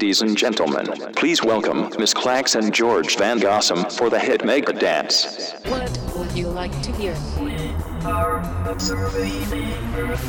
Ladies and gentlemen, please welcome Miss Clax and George Van Gossam for the hit Mega Dance. What would you like to hear? We are observing Earth.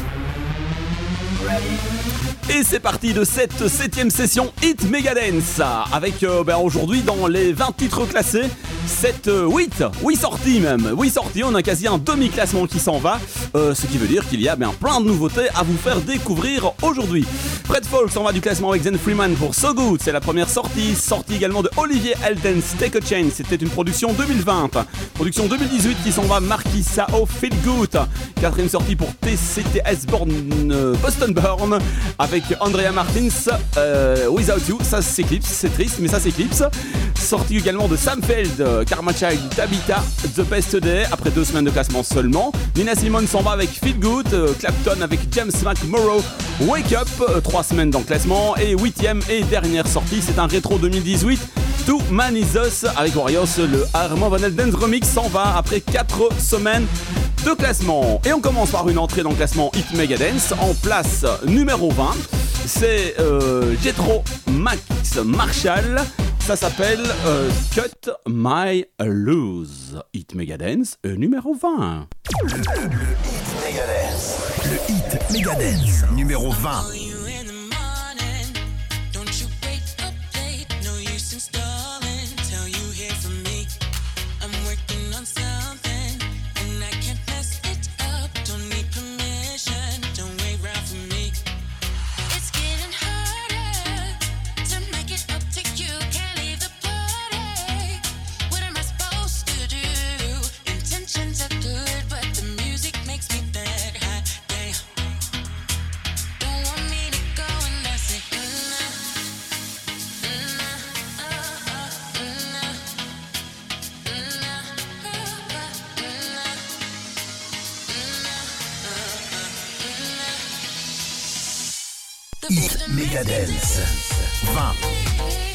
Ready? Et c'est parti de cette septième session Hit Megadance avec euh, ben, aujourd'hui dans les 20 titres classés 7, 8, 8 sorties même, 8 sorties, on a quasi un demi-classement qui s'en va, euh, ce qui veut dire qu'il y a bien plein de nouveautés à vous faire découvrir aujourd'hui. Fred Folk s'en va du classement avec Zen Freeman pour So Good, c'est la première sortie. Sortie également de Olivier Eldens, Take a Chain, c'était une production 2020. Production 2018 qui s'en va Marquis Sao Feel Good. Quatrième sortie pour TCTS euh, Boston Burn avec Andrea Martins, euh, Without You, ça s'éclipse, c'est triste, mais ça s'éclipse. Sortie également de Samfeld, euh, Karma Child, Tabitha, The Best Day, après deux semaines de classement seulement. Nina Simone s'en va avec Feel Good, Clapton avec James McMorrow, Wake Up, trois 3 semaines dans le classement. Et 8ème et dernière sortie, c'est un rétro 2018. to Man Is Us avec Warriors, le Armand Van Elden Remix s'en va après 4 semaines de classement. Et on commence par une entrée dans le classement Hit Mega Dance en place numéro 20. C'est euh, Jetro Max Marshall. Ça s'appelle euh, Cut My Lose. Hit Mega Dance euh, numéro 20. Le, le Hit Mega Dance. Le Hit Mega Dance numéro 20. Megadance. 20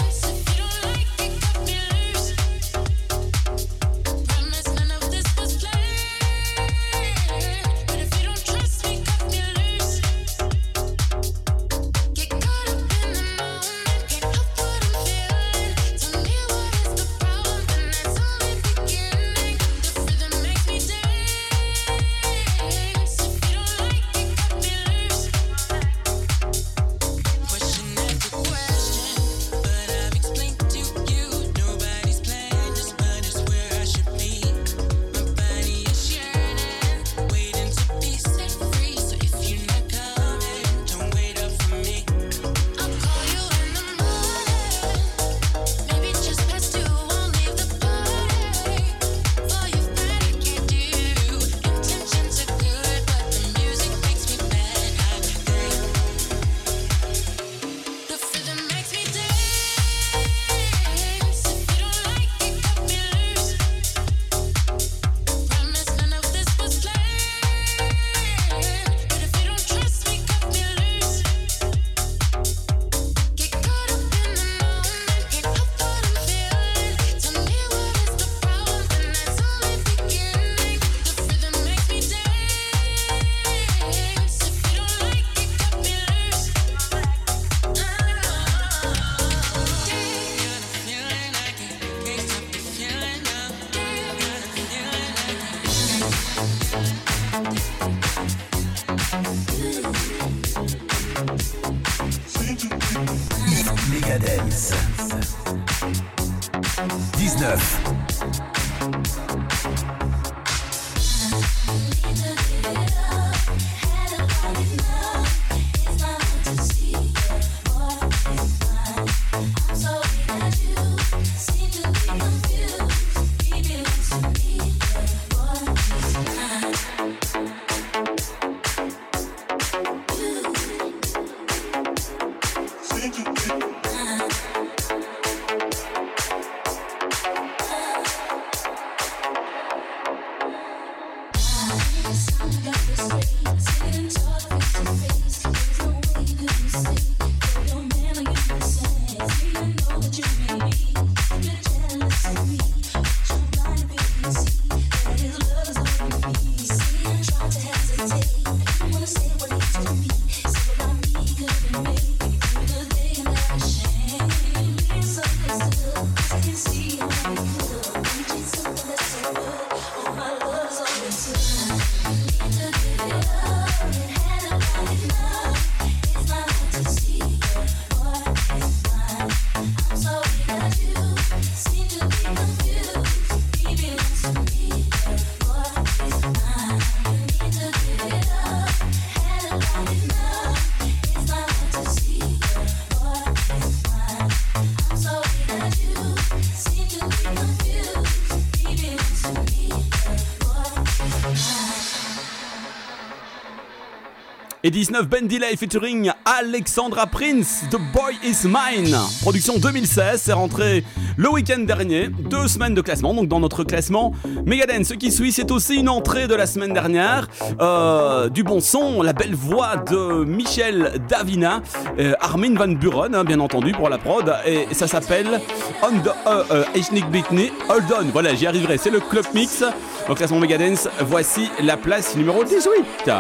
Et 19, Ben Delay featuring Alexandra Prince, The Boy Is Mine. Production 2016, c'est rentré le week-end dernier. Deux semaines de classement, donc dans notre classement Megadance. Ce qui suit, c'est aussi une entrée de la semaine dernière. Euh, du bon son, la belle voix de Michel Davina, euh, Armin Van Buren, hein, bien entendu, pour la prod. Et ça s'appelle On the uh, uh, Bitney Hold On. Voilà, j'y arriverai. C'est le Club Mix. Au classement Megadance, voici la place numéro 18.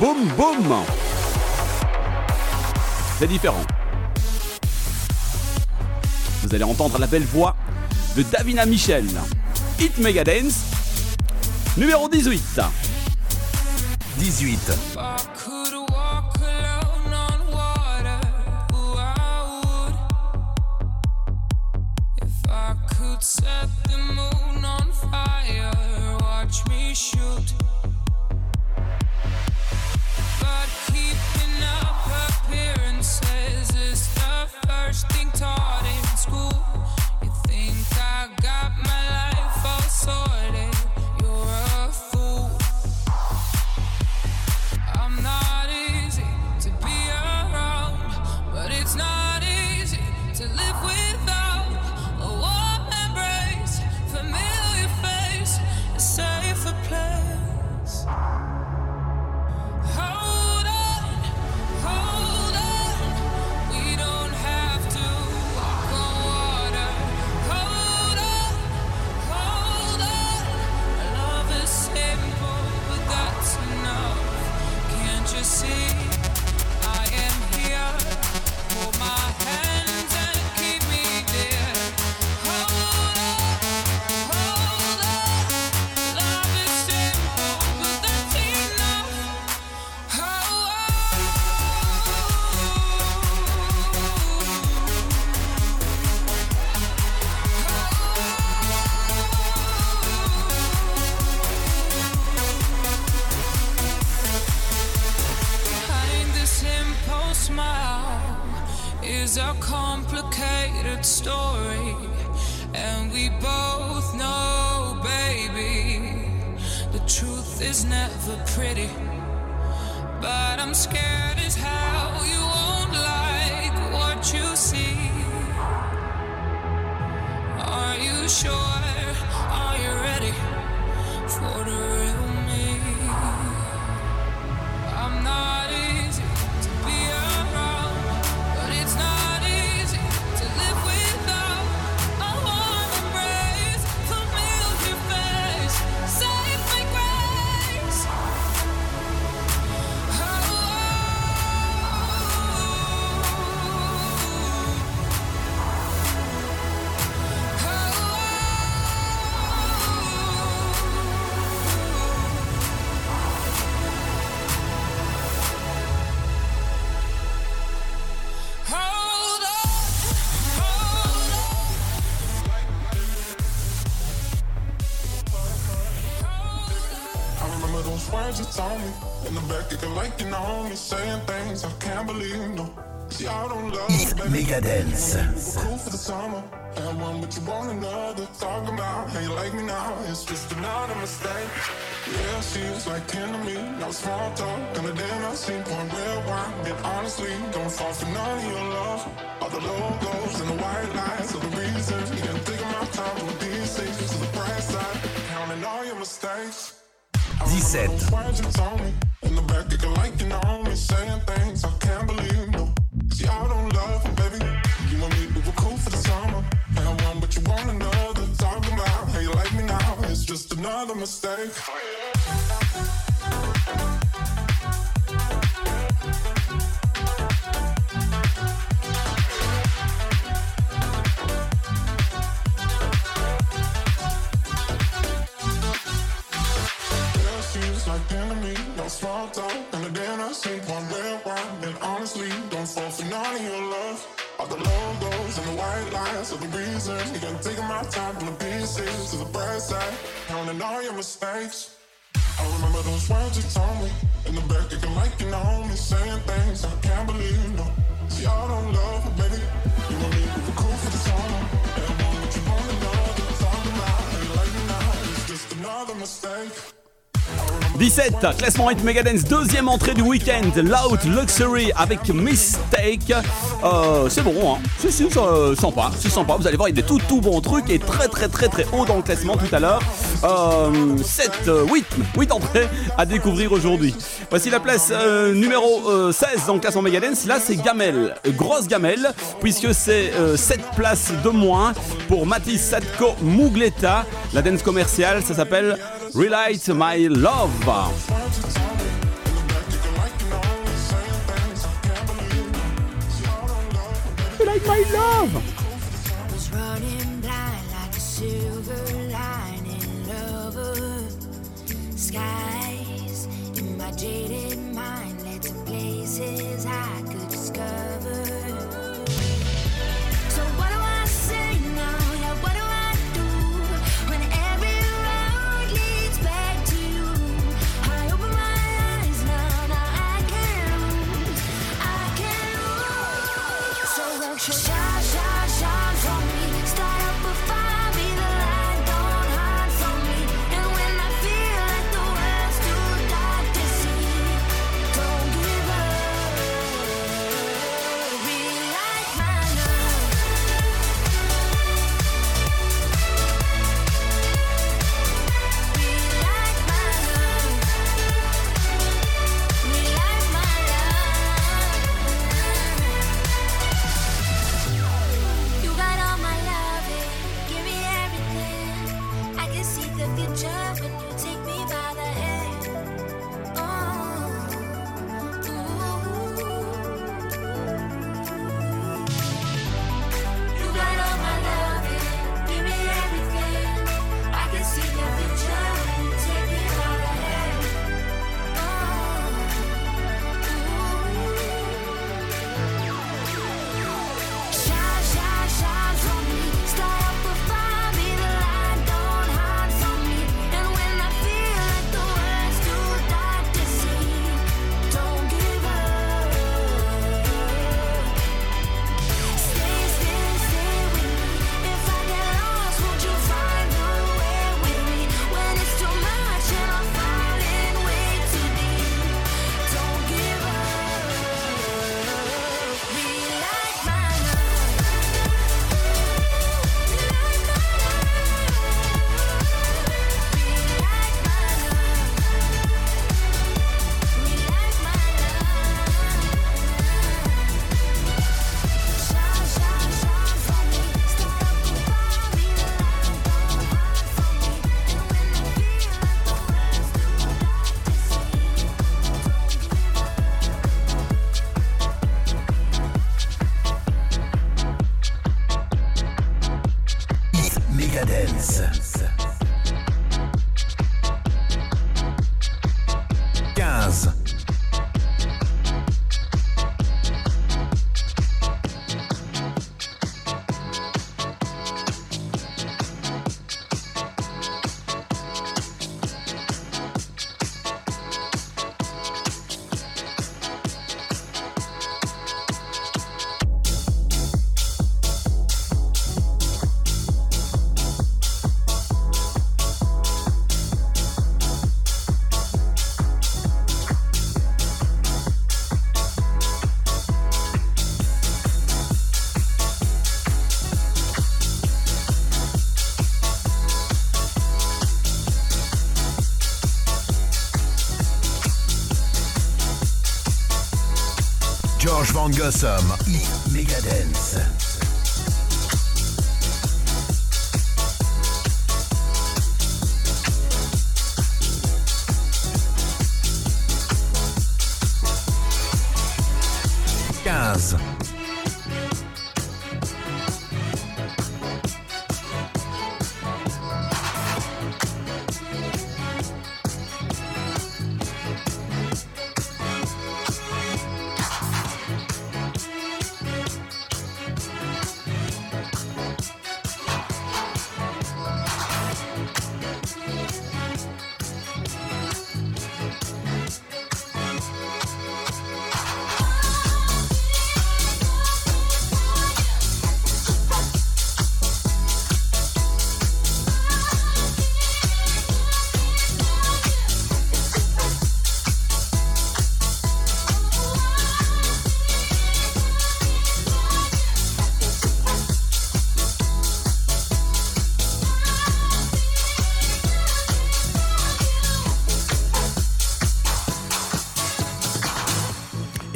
Boum boum C'est différent. Vous allez entendre la belle voix de Davina Michel. Hit Megadance, numéro 18. 18. set the moon on fire, watch me shoot. Taught in school. You think I got my life all sorted? Acting like you know me, saying things I can't believe. No, see, I don't love you, baby. Megadance. We're cool for the summer, and one, you want another. Talking about how you like me now, it's just another mistake. Yeah, seems like kin to me. No small talk, and damn I seen point real wine. And honestly, don't fall for none of your love. All the logos and the white lies are the reasons. You can take my time these things to the bright side, counting all your mistakes. 17. The back, me, saying things I can't believe. No, see, I don't love you, baby. You want me, we were cool for the summer. Had one, but you want another. About how you like me now, it's just another mistake. Yeah, And the damn I seen one red wine. And honestly, don't fall for none of your love. All the logos and the white lines are the reason. You can take my time from the pieces to the bright side. Counting all your mistakes. I remember those words you told me in the back, acting like you know me, saying things I can't believe. No, see, I don't love you, baby. You want me to cool for the summer, and I want what you want another. Talking about you like me now, it's just another mistake. 17, classement 8 Megadance, deuxième entrée du week-end, Loud Luxury avec Mistake. Euh, c'est bon, hein. C'est, euh, sympa, c'est sympa. Vous allez voir, il y a des tout tout bons trucs et très très très très haut dans le classement tout à l'heure. 7, 8, 8 entrées à découvrir aujourd'hui. Voici la place euh, numéro 16 dans le classement Megadance. Là, c'est Gamel, grosse Gamel, puisque c'est 7 places de moins pour Mathis Sadko Mugleta. La dance commerciale, ça s'appelle Relight My Love. war. You like my love. Gussum.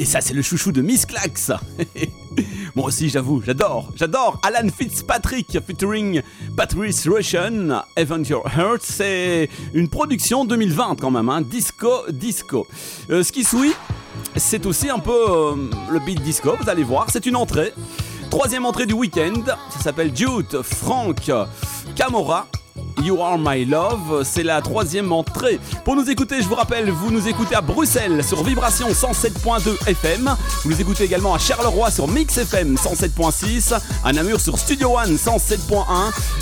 Ça, c'est le chouchou de Miss Clax. Moi aussi, j'avoue, j'adore, j'adore Alan Fitzpatrick featuring Patrice Russian, Event Your Heart. C'est une production 2020 quand même, hein, disco, disco. Euh, ce qui suit, c'est aussi un peu euh, le beat disco, vous allez voir, c'est une entrée. Troisième entrée du week-end, ça s'appelle Jude Frank Camora. You Are My Love, c'est la troisième entrée. Pour nous écouter, je vous rappelle, vous nous écoutez à Bruxelles sur Vibration 107.2 FM. Vous nous écoutez également à Charleroi sur Mix FM 107.6, à Namur sur Studio One 107.1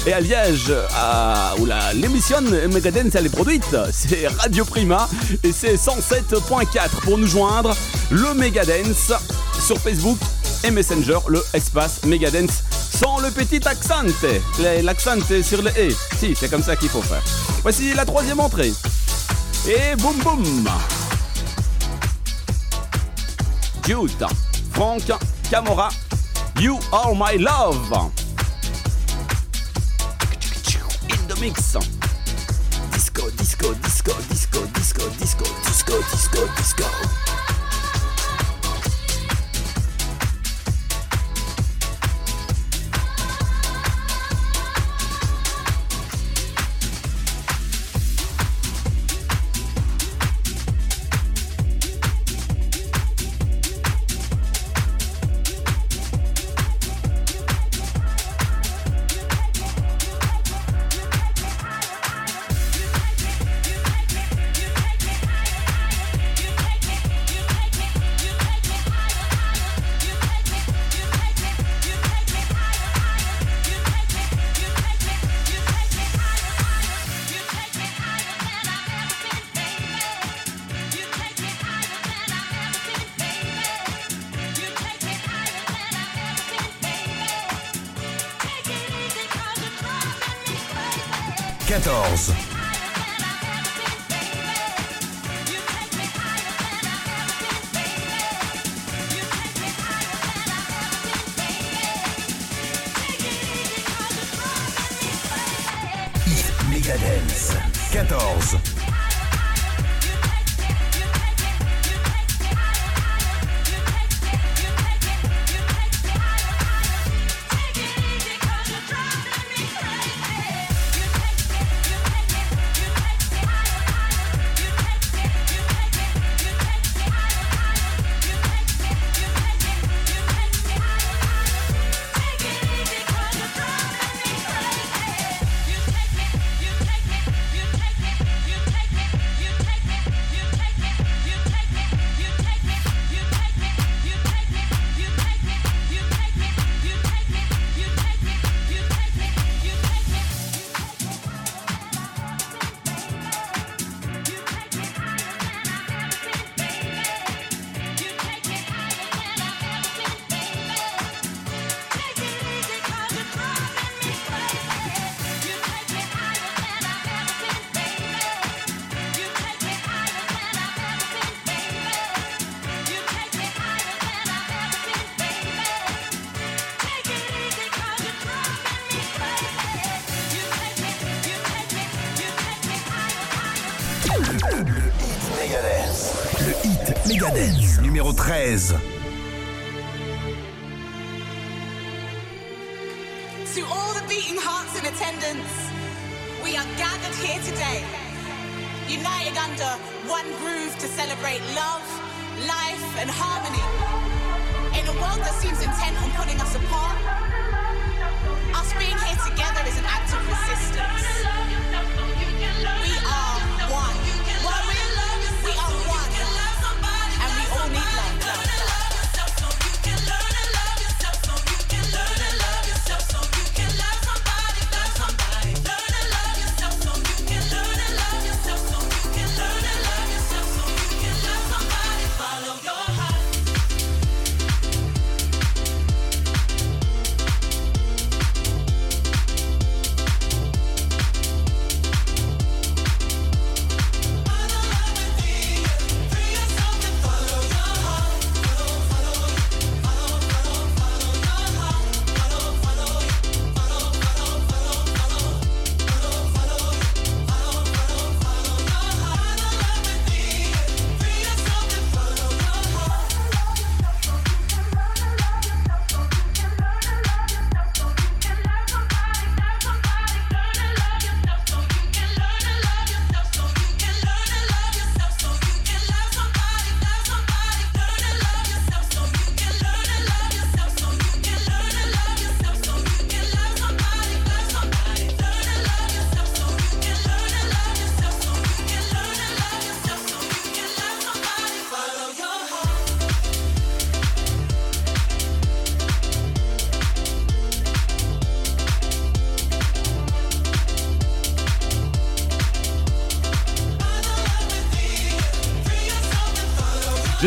et à Liège, à, où l'émission Megadance elle est produite, c'est Radio Prima et c'est 107.4. Pour nous joindre, le Megadance sur Facebook et Messenger, le espace Megadance sans le petit accent. L'accent sur le E. Si, c'est comme ça qu'il faut faire. Voici la troisième entrée. Et boum boum. Jude, Frank, Camora, You Are My Love. In the mix. Disco, disco, disco, disco, disco, disco, disco, disco, disco.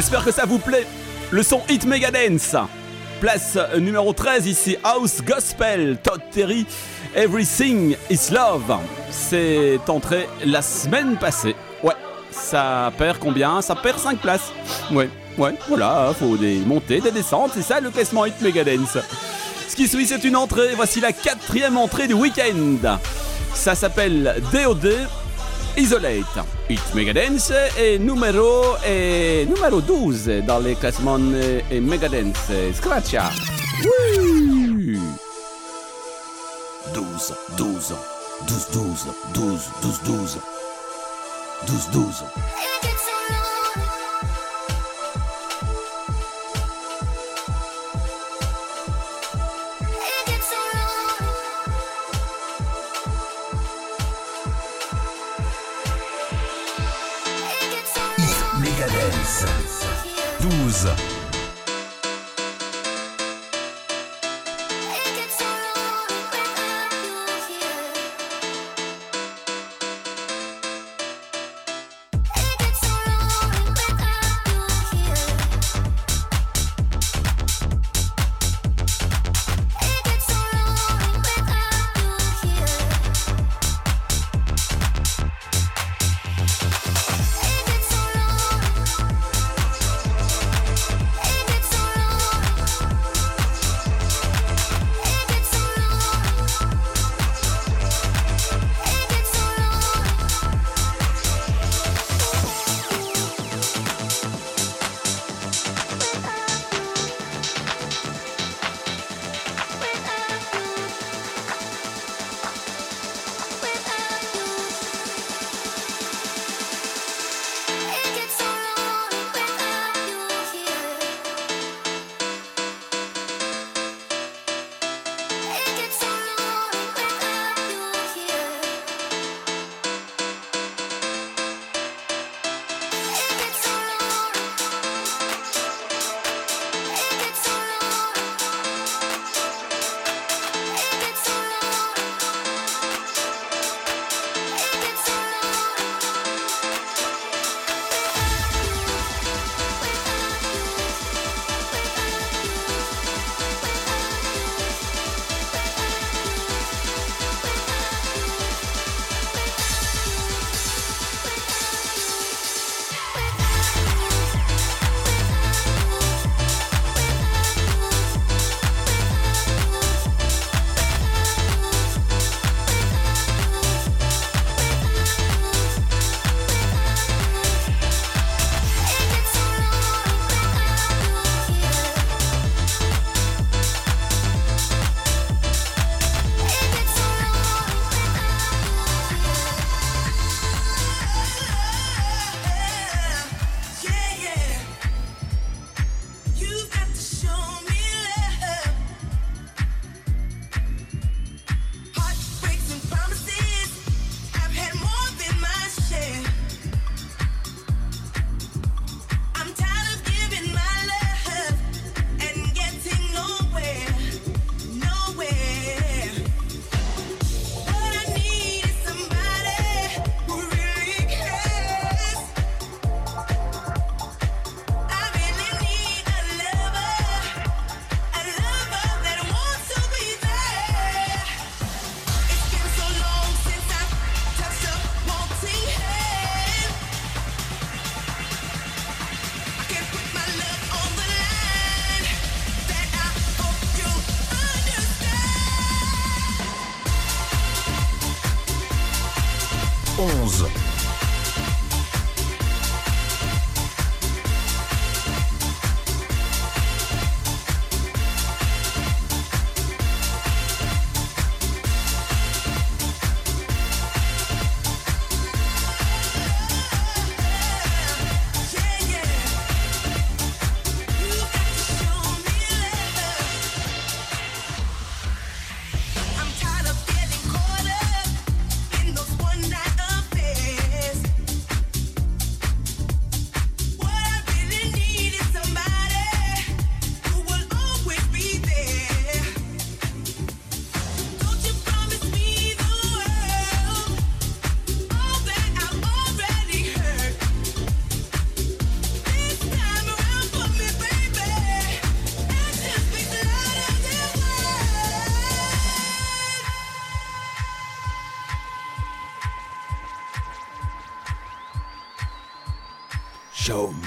J'espère que ça vous plaît. Le son Hit Megadance. Place euh, numéro 13 ici, House Gospel, Todd Terry, Everything is Love. C'est entré la semaine passée. Ouais, ça perd combien? Ça perd 5 places. Ouais, ouais, voilà, faut des montées, des descentes, c'est ça le classement Hit Megadance. Ce qui suit, c'est une entrée. Voici la quatrième entrée du week-end. Ça s'appelle DOD Isolate. Hit Megadance est numéro, est numéro 12 dans les classements euh, et Megadance. Scratcha. Oui. 12, 12, 12, 12, 12, 12, 12. 12.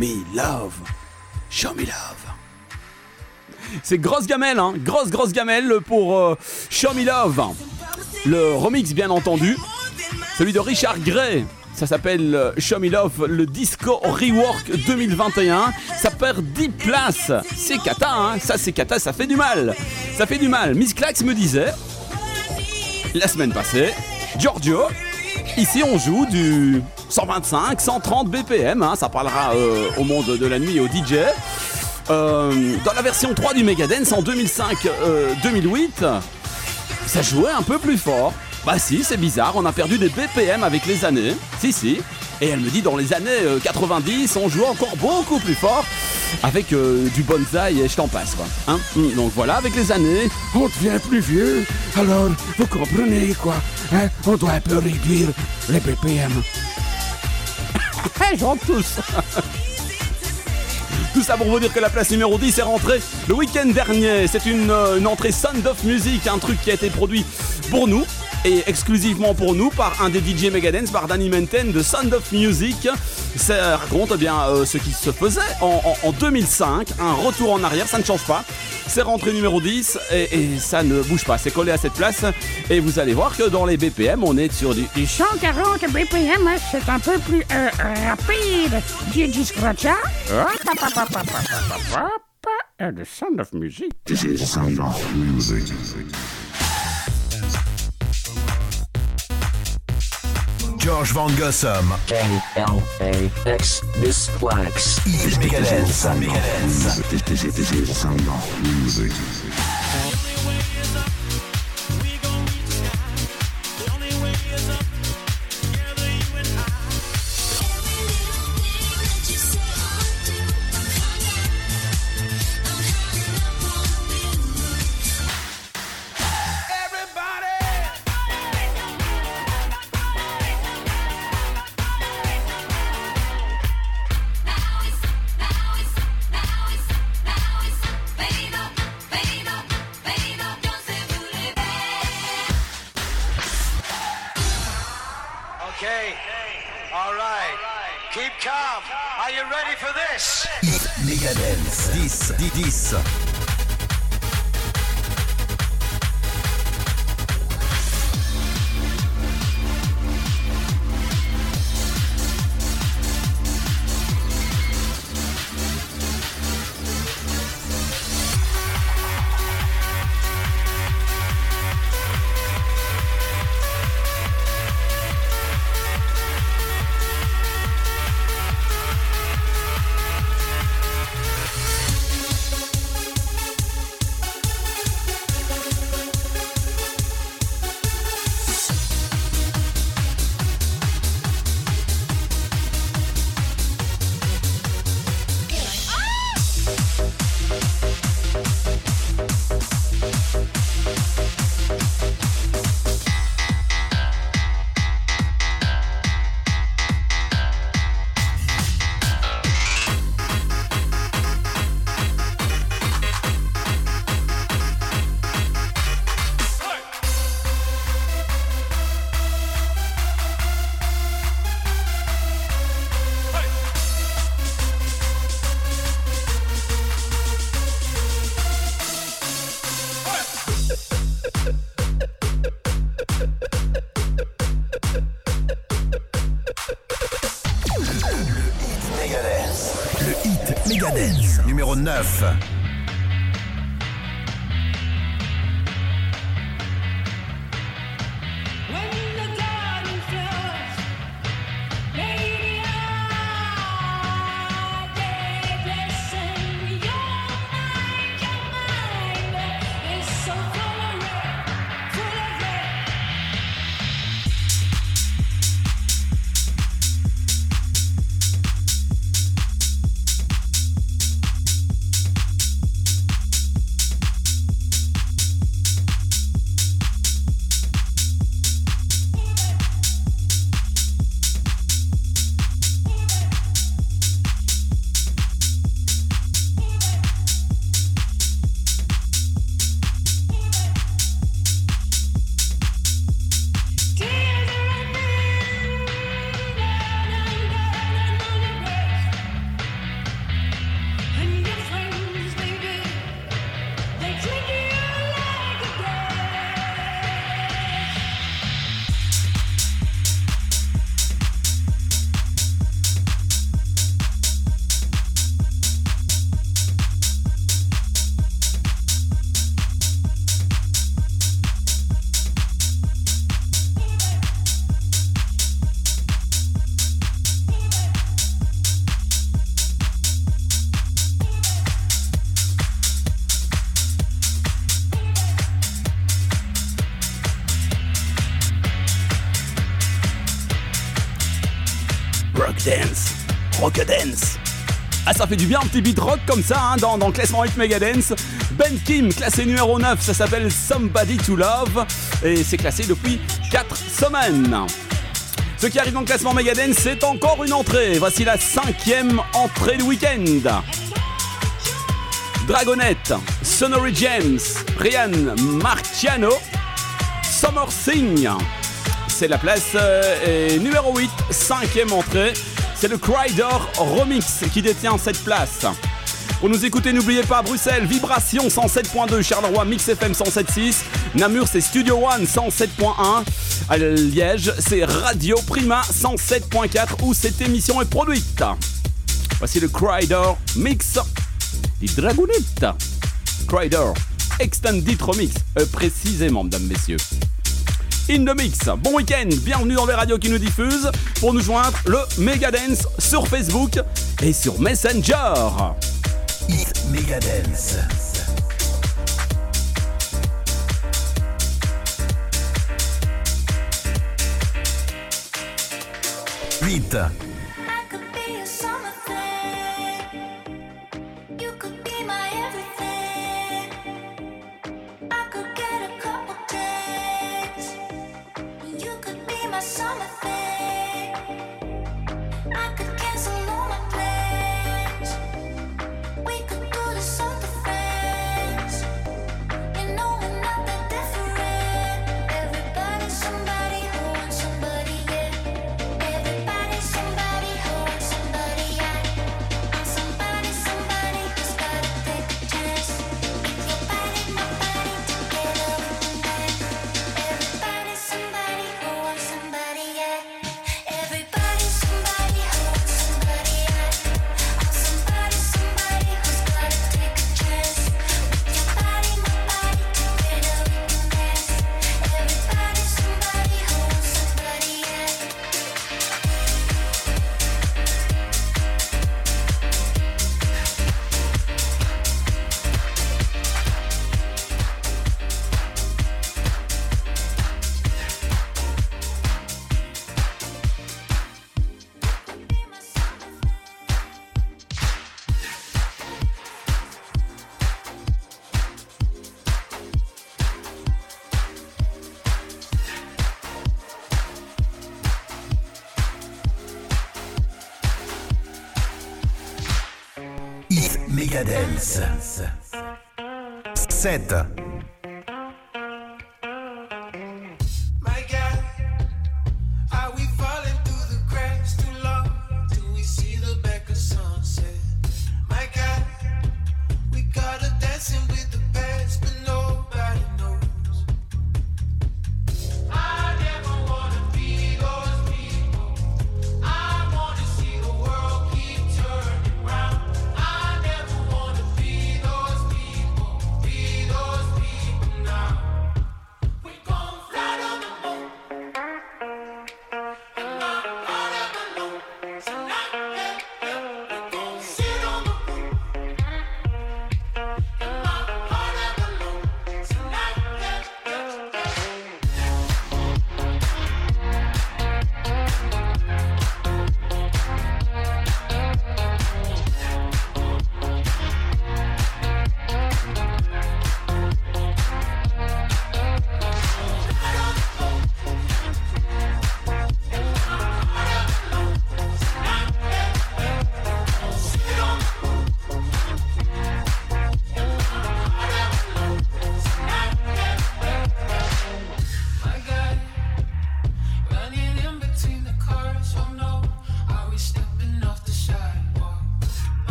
Me love. Show me love. C'est grosse gamelle, hein. Grosse, grosse gamelle pour euh, Show me love. Le remix, bien entendu. Celui de Richard Gray. Ça s'appelle euh, Show Me Love, le Disco Rework 2021. Ça perd 10 places. C'est cata, hein. Ça, c'est cata, ça fait du mal. Ça fait du mal. Miss Clax me disait, la semaine passée, Giorgio, ici on joue du 125, 130 BPM. Ça parlera euh, au monde de la nuit et au DJ. Euh, dans la version 3 du Megadance en 2005-2008, ça jouait un peu plus fort. Bah si, c'est bizarre, on a perdu des BPM avec les années. Si, si. Et elle me dit dans les années euh, 90, on joue encore beaucoup plus fort avec euh, du bonsaï et je t'en passe quoi. Hein? Mm, Donc voilà, avec les années, On devient plus vieux, alors vous comprenez quoi hein? On doit un peu réduire les BPM. J'entre tous Tout ça pour vous dire que la place numéro 10 est rentrée le week-end dernier. C'est une, euh, une entrée Sound of Music, un truc qui a été produit pour nous et exclusivement pour nous par un des DJ Megadance, par Danny Menten de Sound of Music. Ça raconte eh bien euh, ce qui se faisait en, en- en 2005, un retour en arrière, ça ne change pas. C'est rentré numéro 10 et, et ça ne bouge pas, c'est collé à cette place. Et vous allez voir que dans les BPM, on est sur du, du 140 BPM, hein, c'est un peu plus euh, rapide. Du scratcha. Euh, The sound of music. This is sound of music. George Van Gossum. K-L-A-X. Fait du bien un petit beat rock comme ça hein, dans, le classement Hit Megadance. Ben Kim, classé numéro 9, ça s'appelle Somebody to Love et c'est classé depuis 4 semaines. Ce qui arrive dans le classement Megadance, c'est encore une entrée. Voici la cinquième entrée du week-end. Dragonette, Sonory James, Ryan Marciano, Summer Sing. C'est la place euh, numéro 8, cinquième entrée. C'est le Crider Remix qui détient cette place. Pour nous écouter, n'oubliez pas Bruxelles, Vibration 107.2, Charleroi, Mix FM 107.6, Namur, c'est Studio One 107.1, à Liège, c'est Radio Prima 107.4 où cette émission est produite. Voici le Crider Mix des Dragonettes. Crider Extended Remix, euh, précisément, mesdames, messieurs. In the Mix. Bon week-end, bienvenue dans les radios qui nous diffusent. Pour nous joindre, le Megadance sur Facebook et sur Messenger. Hit Megadance. Megadance. 7.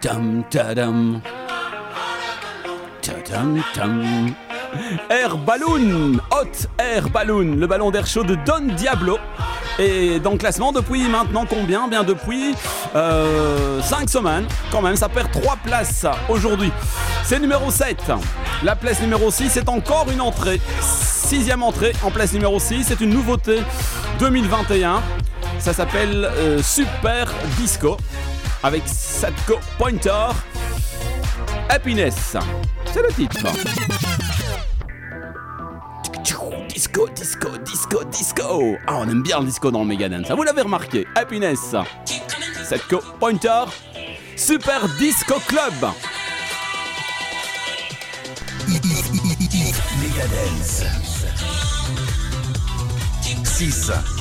Tam tadam. Tadam tam. Air Balloon, Hot Air Balloon, le ballon d'air chaud de Don Diablo. Et dans le classement, depuis maintenant combien? Bien depuis 5 semaines. Quand même, ça perd 3 places aujourd'hui. C'est numéro 7. La place numéro 6 c'est encore une entrée. Sixième entrée en place numéro 6. C'est une nouveauté 2021. Ça s'appelle euh, Super Disco. Avec Satko Pointer. Happiness. C'est le titre. Disco, disco, disco, disco. Ah, on aime bien le disco dans le Megadance. Ça, vous l'avez remarqué. Happiness. Setco Pointer. Super Disco Club. Megadance. 6.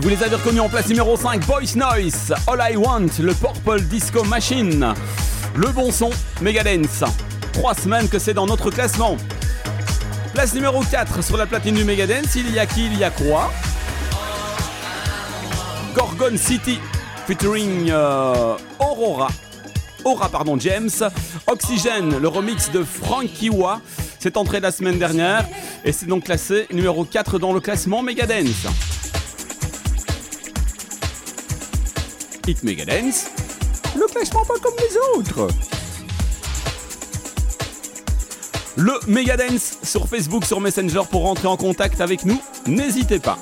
Vous les avez reconnus en place numéro 5, Boys Noise, All I Want, le Purple Disco Machine. Le bon son, Megadance. Trois semaines que c'est dans notre classement. Place numéro 4 sur la platine du Megadance, il y a qui, il y a quoi? Gorgon City, featuring euh, Aurora. Pardon, James. Oxygène, le remix de Frankie Wa. C'est entré la semaine dernière et c'est donc classé numéro 4 dans le classement Megadance. Hit Megadance. Le classement pas comme les autres. Le Megadance sur Facebook, sur Messenger pour rentrer en contact avec nous. N'hésitez pas.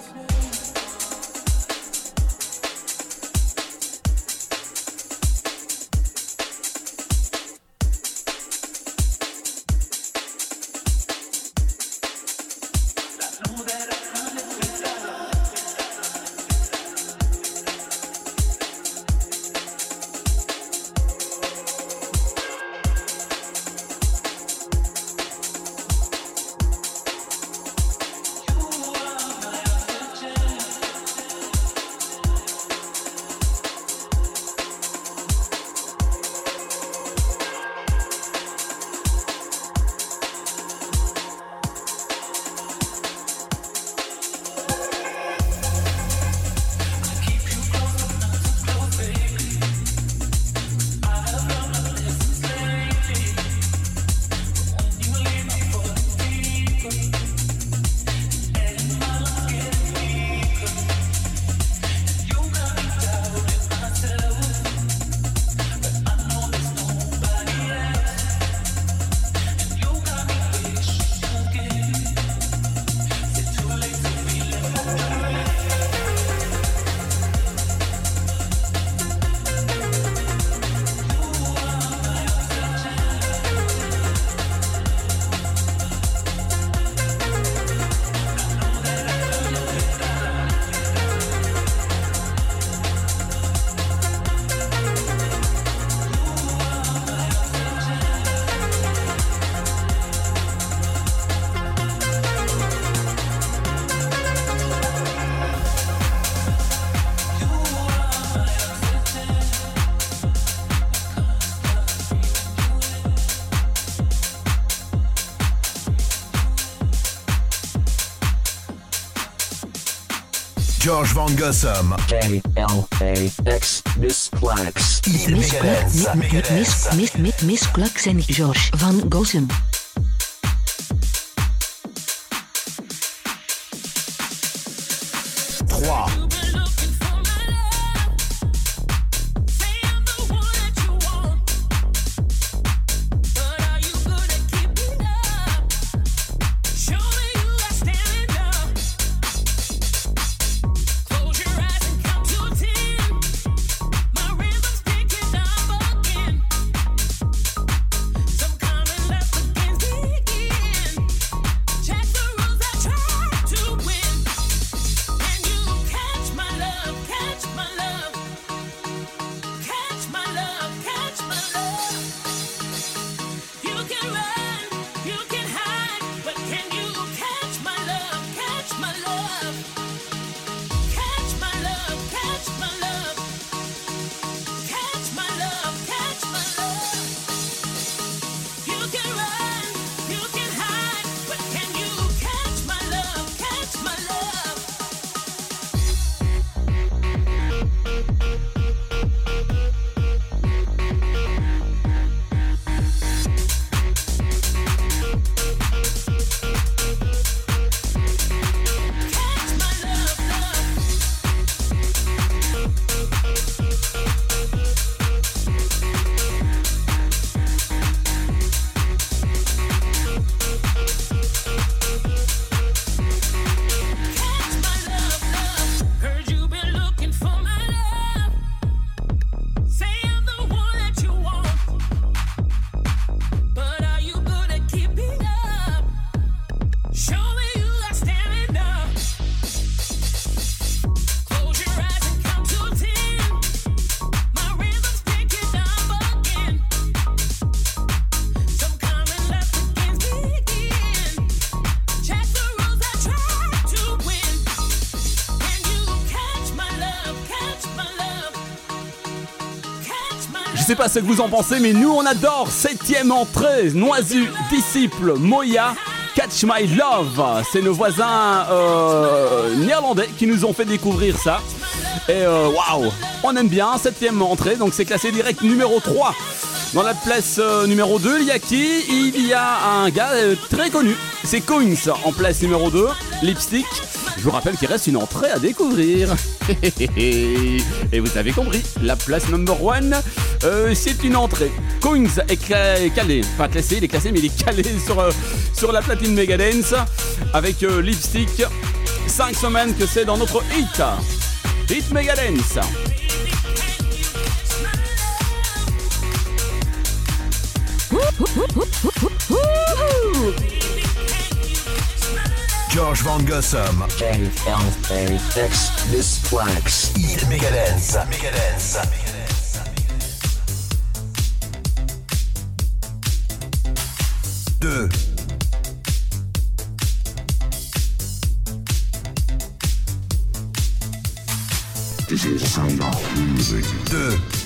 George Van Gossum. K-L-A-X, Miss Clax. Hit Megadance. Miss, Miss, Miss, Miss Klux en George van Gossum. Ce que vous en pensez, mais nous on adore. Septième entrée, Noisu, Disciple, Moya. Catch My Love, c'est nos voisins euh, néerlandais qui nous ont fait découvrir ça. Et euh, waouh, on aime bien, septième entrée, donc c'est classé direct numéro 3. Dans la place euh, numéro 2, il y a qui? Il y a un gars très connu, c'est Coins en place numéro 2, Lipstick. Je vous rappelle qu'il reste une entrée à découvrir. Et vous avez compris, la place number 1, c'est une entrée. Coins est calé, pas classé, il est classé, mais il est calé sur, euh, sur la platine Megadance avec euh, Lipstick. 5 semaines que c'est dans notre hit. Hit Megadance. George Van Gossum. L-L-A-X Misplax. Hit Megadance. Megadance. Deux. This is sound of music. Deux.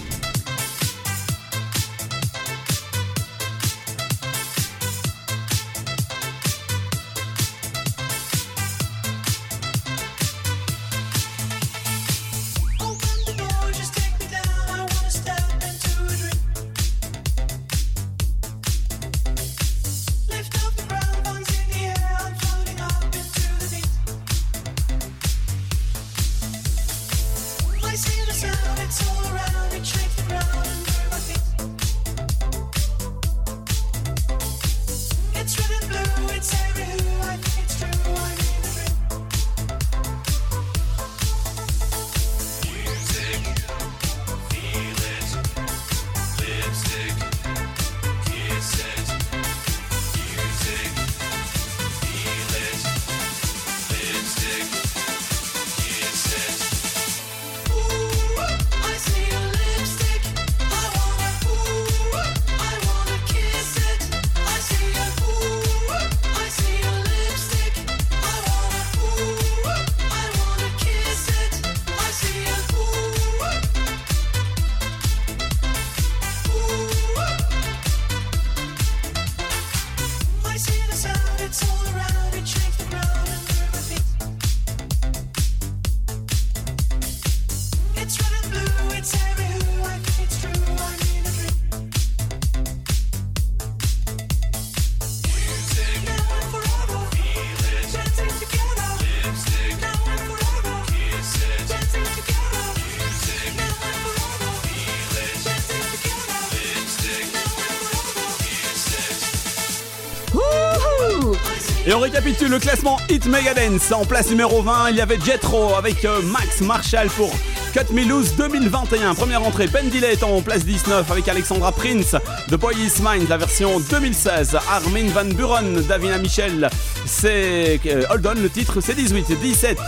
Récapitule le classement Hit Megadance. En place numéro 20, il y avait Jetro avec euh, Max Marshall pour Cut Me Loose 2021. Première entrée, Ben Delay est en place 19 avec Alexandra Prince. The Boy Is Mine, la version 2016. Armin Van Buren, Davina Michel, c'est euh, Hold On, le titre c'est 18. 17,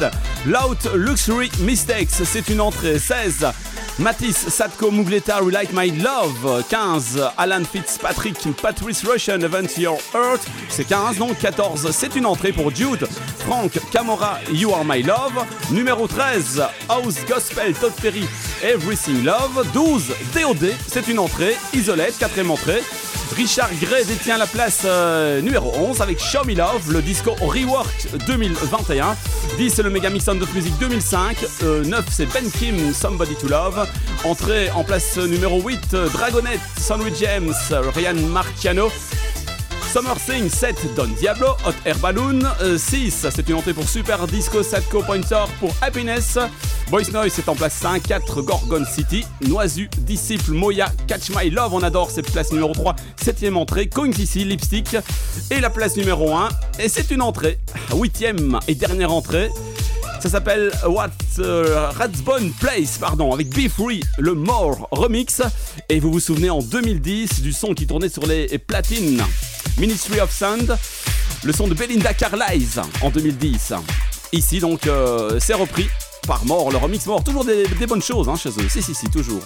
Loud Luxury Mistakes, c'est une entrée 16. Matisse, Sadko, Mugleta, Relight My Love, 15. Alan Fitzpatrick, Patrice Russian, Event Your Earth, c'est 15. Donc 14, c'est une entrée pour Jude. Frank, Camora, You Are My Love. Numéro 13, House Gospel, Todd Perry, Everything Love. 12, DOD, c'est une entrée. Isolette, quatrième entrée. Richard Gray détient la place euh, numéro 11 avec Show Me Love, le disco Rework 2021. 10 c'est le Mega Mix Sound of Music 2005. Euh, 9 c'est Ben Kim, Somebody to Love. Entrée en place numéro 8, euh, Dragonette, Sandwich James, Ryan Marciano. Summer Thing 7 Don Diablo, Hot Air Balloon 6 c'est une entrée pour Super Disco Sadko Pointer pour Happiness. Boys Noise c'est en place 5 4 Gorgon City Noisu, Disciple, Moya, Catch My Love on adore cette place numéro 3 septième entrée Coins ici, Lipstick. Et la place numéro 1 et c'est une entrée huitième et dernière entrée ça s'appelle What euh, Place, pardon, avec Be Free, le More remix. Et vous vous souvenez en 2010 du son qui tournait sur les platines Ministry of Sound, le son de Belinda Carlisle en 2010. Ici donc euh, c'est repris par More, le remix More. Toujours des, bonnes choses hein, chez eux. Si, si, si, toujours.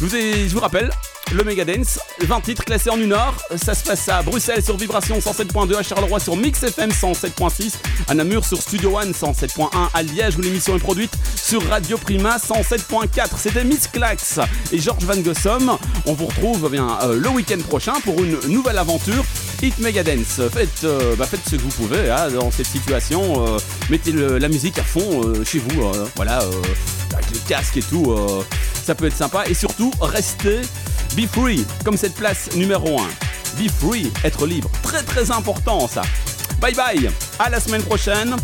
Je vous rappelle, le Megadance. 20 titres classés en une heure. Ça se passe à Bruxelles sur Vibration 107.2, à Charleroi sur Mix FM 107.6, à Namur sur Studio One 107.1, à Liège où l'émission est produite sur Radio Prima 107.4. C'était Miss Clax et George Van Gossum. On vous retrouve eh bien, euh, le week-end prochain pour une nouvelle aventure. Hit Megadance. Faites, euh, bah, faites ce que vous pouvez hein, dans cette situation. euh, mettez la musique à fond chez vous. voilà, avec le casque et tout. ça peut être sympa. Et surtout, restez be free, comme cette place numéro 1. Be free, être libre. Très très important ça. Bye bye. À la semaine prochaine.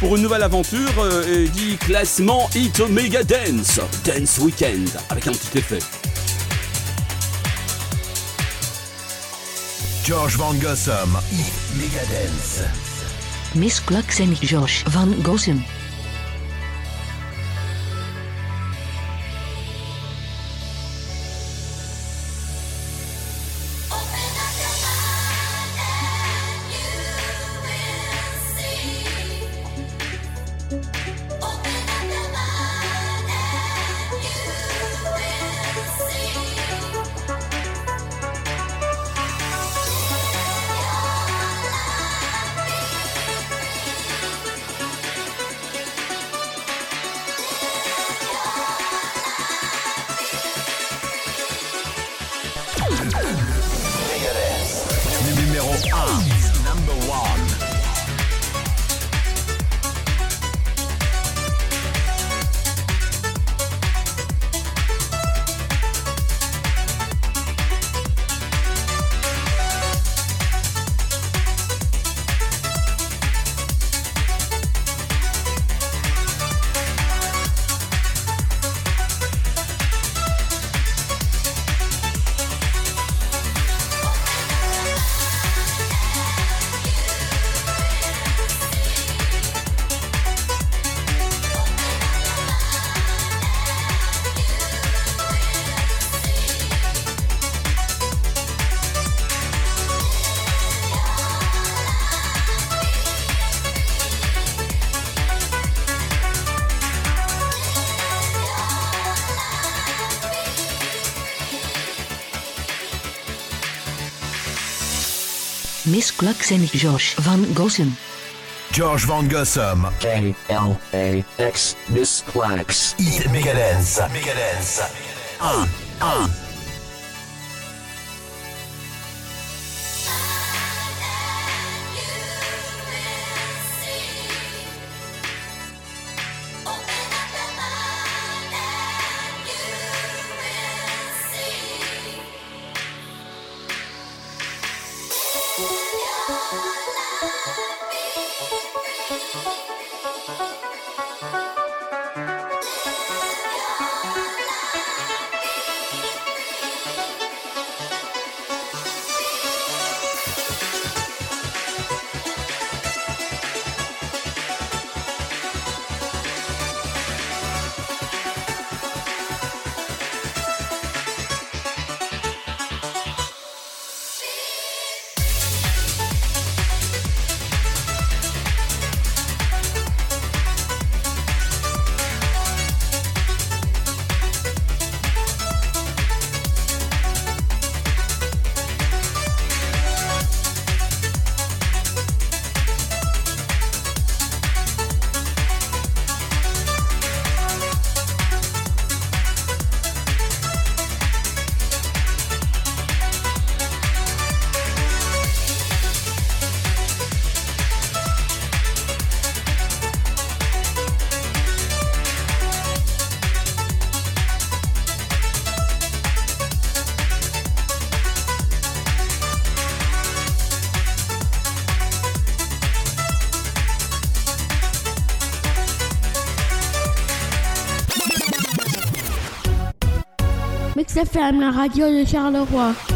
Pour une nouvelle aventure euh, et dit classement Hit Megadance Dance Weekend avec un petit effet. George Van Gossum, Hit Megadance. Miss Klaks en Josh van Gossem. Miss Klaks en Josh van Gossem. George Van Gossum, K-L-A-X, Miss Clax. Hit Megadance. Megadance. 1. 1. Mix FM, la radio de Charleroi.